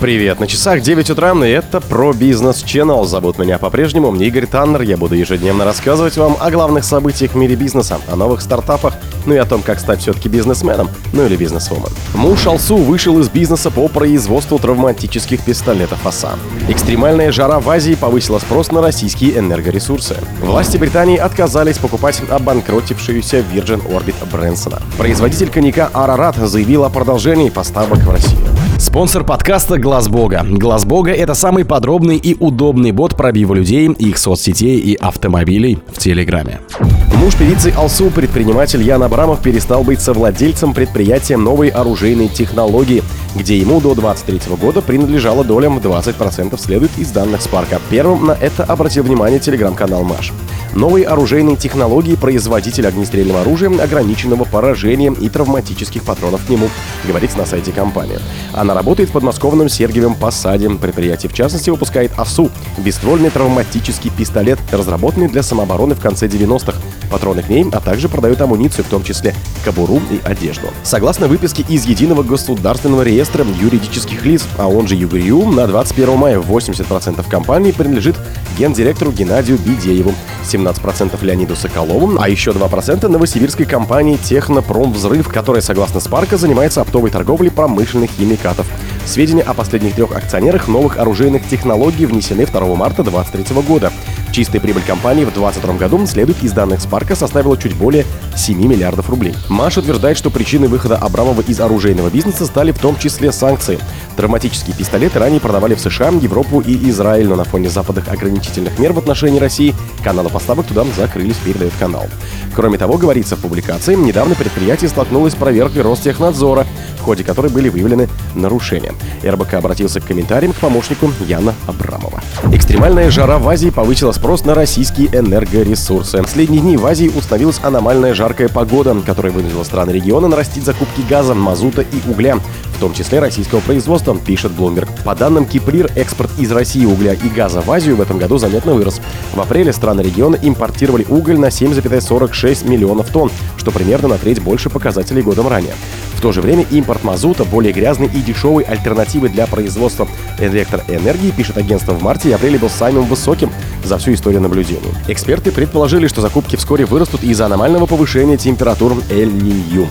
Привет, на часах 9 утра, и это про бизнес Channel. Зовут меня по-прежнему Игорь Таннер. Я буду ежедневно рассказывать вам о главных событиях в мире бизнеса, о новых стартапах, ну и о том, как стать все-таки бизнесменом, ну или бизнесвумен. Муж Алсу вышел из бизнеса по производству травматических пистолетов ОСА. Экстремальная жара в Азии повысила спрос на российские энергоресурсы. Власти Британии отказались покупать обанкротившуюся Virgin Orbit Брэнсона. Производитель коньяка Арарат заявил о продолжении поставок в Россию. Спонсор подкаста Глаз Бога. Глаз Бога это самый подробный и удобный бот пробива людей, их соцсетей и автомобилей в Телеграме. Муж певицы Алсу, предприниматель Ян Абрамов, перестал быть совладельцем предприятия новой оружейной технологии, где ему до 23 года принадлежала доля в 20%, следует из данных Спарка. Первым на это обратил внимание телеграм-канал Маш. Новые оружейные технологии производитель огнестрельного оружия ограниченного поражением и травматических патронов к нему, говорится на сайте компании. Она работает в подмосковном Сергиевом Посаде. Предприятие, в частности, выпускает АСУ – бесствольный травматический пистолет, разработанный для самообороны в конце 90-х. Патроны к ней, а также продают амуницию, в том числе кобуру и одежду. Согласно выписке из Единого государственного реестра юридических лиц, а он же ЮГРИУ, на 21 мая 80% компании принадлежит гендиректору Геннадию Бидееву, 17% Леониду Соколову, а еще 2% новосибирской компании «Технопромвзрыв», которая, согласно Спарка, занимается оптовой торговлей промышленных химикатов. Сведения о последних трех акционерах новых оружейных технологий внесены 2 марта 2023 года. Чистая прибыль компании в 2022 году, следует из данных Спарка, составила чуть более 7 миллиардов рублей. Маш утверждает, что причиной выхода Абрамова из оружейного бизнеса стали в том числе санкции. Травматические пистолеты ранее продавали в США, Европу и Израиль, но на фоне западных ограничительных мер в отношении России каналы поставок туда закрылись, передает канал. Кроме того, говорится в публикации, недавно предприятие столкнулось с проверкой Ростехнадзора, в ходе которой были выявлены нарушения. РБК обратился к комментариям к помощнику Яна Абрамова. Экстремальная жара в Азии повысила спрос на российские энергоресурсы. В последние дни в Азии установилась аномальная жаркая погода, которая вынудила страны региона нарастить закупки газа, мазута и угля, в том числе российского производства, пишет Bloomberg. По данным Киприр, экспорт из России угля и газа в Азию в этом году заметно вырос. В апреле страны региона импортировали уголь на 7,46 миллионов тонн, что примерно на треть больше показателей годом ранее. В то же время импорт мазута более грязной и дешевой альтернативы для производства электроэнергии, пишет агентство в марте и апреле был самым высоким за всю историю наблюдений. Эксперты предположили, что закупки вскоре вырастут из-за аномального повышения температур Эль-Нинью.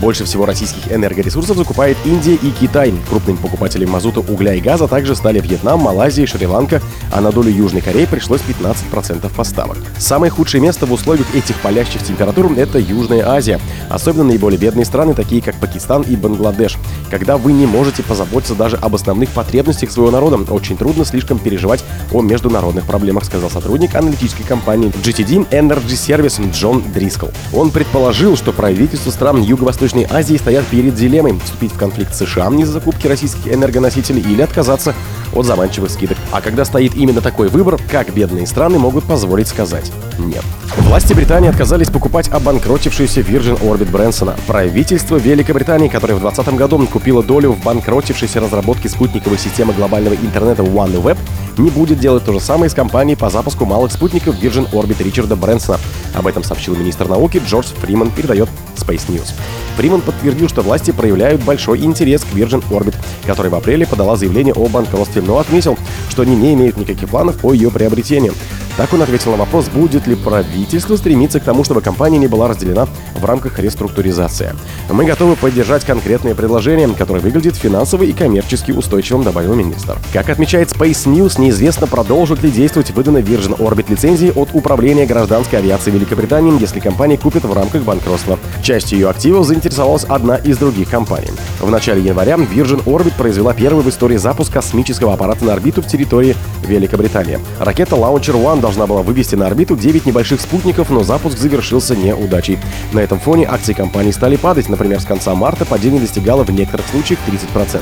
Больше всего российских энергоресурсов закупает Индия и Китай. Крупными покупателями мазута, угля и газа также стали Вьетнам, Малайзия, Шри-Ланка, а на долю Южной Кореи пришлось 15% поставок. Самое худшее место в условиях этих палящих температур – это Южная Азия. Особенно наиболее бедные страны, такие как Пакистан и Бангладеш. Когда вы не можете позаботиться даже об основных потребностях своего народа, очень трудно слишком переживать о международных проблемах, сказал сотрудник аналитической компании GTD Energy Service Джон Дрискл. Он предположил, что правительство стран Юго-Восточной Юго-Восточной Азии стоят перед дилеммой вступить в конфликт с США из-за закупки российских энергоносителей или отказаться от заманчивых скидок. А когда стоит именно такой выбор, как бедные страны могут позволить сказать «нет». Власти Британии отказались покупать обанкротившуюся Virgin Orbit Брэнсона. Правительство Великобритании, которое в 2020 году купило долю в банкротившейся разработке спутниковой системы глобального интернета OneWeb, не будет делать то же самое с компанией по запуску малых спутников Virgin Orbit Ричарда Брэнсона. Об этом сообщил министр науки Джордж Фриман, передает Space News. Фриман подтвердил, что власти проявляют большой интерес к Virgin Orbit, которая в апреле подала заявление о банкротстве, но отметил, что они не имеют никаких планов по ее приобретению. Так он ответил на вопрос, будет ли правительство стремиться к тому, чтобы компания не была разделена в рамках реструктуризации. Мы готовы поддержать конкретные предложения, которые выглядят финансово и коммерчески устойчивым, добавил министр. Как отмечает Space News, неизвестно, продолжит ли действовать выданная Virgin Orbit лицензии от Управления гражданской авиации Великобритании, если компания купит в рамках банкротства. Частью ее активов заинтересовалась одна из других компаний. В начале января Virgin Orbit произвела первый в истории запуск космического аппарата на орбиту в территории Великобритании. Ракета Launcher One должна была вывести на орбиту 9 небольших спутников, но запуск завершился неудачей. На этом фоне акции компании стали падать. Например, с конца марта падение достигало в некоторых случаях 30%.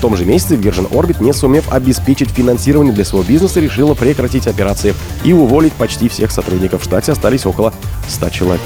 В том же месяце Virgin Orbit, не сумев обеспечить финансирование для своего бизнеса, решила прекратить операции и уволить почти всех сотрудников. В штате остались около 100 человек.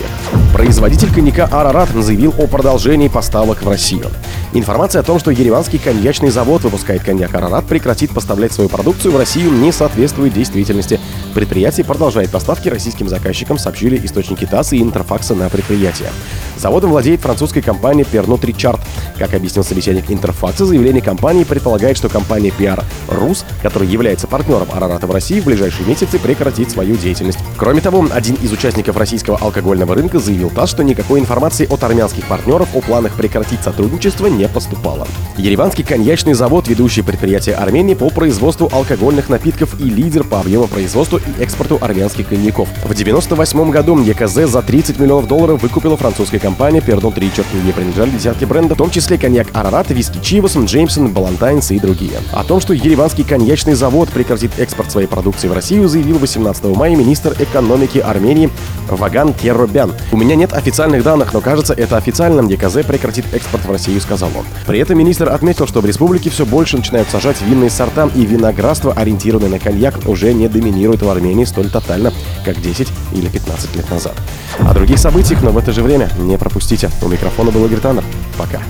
Производитель коньяка «Арарат» заявил о продолжении поставок в Россию. Информация о том, что ереванский коньячный завод выпускает коньяк «Арарат», прекратит поставлять свою продукцию в Россию, не соответствует действительности. Предприятие продолжает поставки российским заказчикам, сообщили источники ТАСС и Интерфакса на предприятие. Заводом владеет французская компания Pernod Ricard. Как объяснил собеседник Интерфакса, заявление компании предполагает, что компания PR Рус, которая является партнером Арарата в России, в ближайшие месяцы прекратит свою деятельность. Кроме того, один из участников российского алкогольного рынка заявил ТАСС, что никакой информации от армянских партнеров о планах прекратить сотрудничество не поступало. Ереванский коньячный завод, ведущее предприятие Армении по производству алкогольных напитков и лидер по объему производства и экспорту армянских коньяков. В 1998 году ЕКЗ за 30 миллионов долларов выкупила французская компания Pernod Ричард. Ей принадлежали десятки брендов, в том числе коньяк Арарат, виски Чивас, Джеймсон, Балантайнс и другие. О том, что ереванский коньячный завод прекратит экспорт своей продукции в Россию, заявил 18 мая министр экономики Армении Ваган Керробян. У меня нет официальных данных, но кажется, это официально. ЕКЗ прекратит экспорт в Россию, сказал он. При этом министр отметил, что в республике все больше начинают сажать винные сорта, и виноградство, ориентированное на коньяк, уже не доминирует в Армении столь тотально, как 10 или 15 лет назад. О других событиях, но в это же время не пропустите. У микрофона был Игорь Таннер. Пока.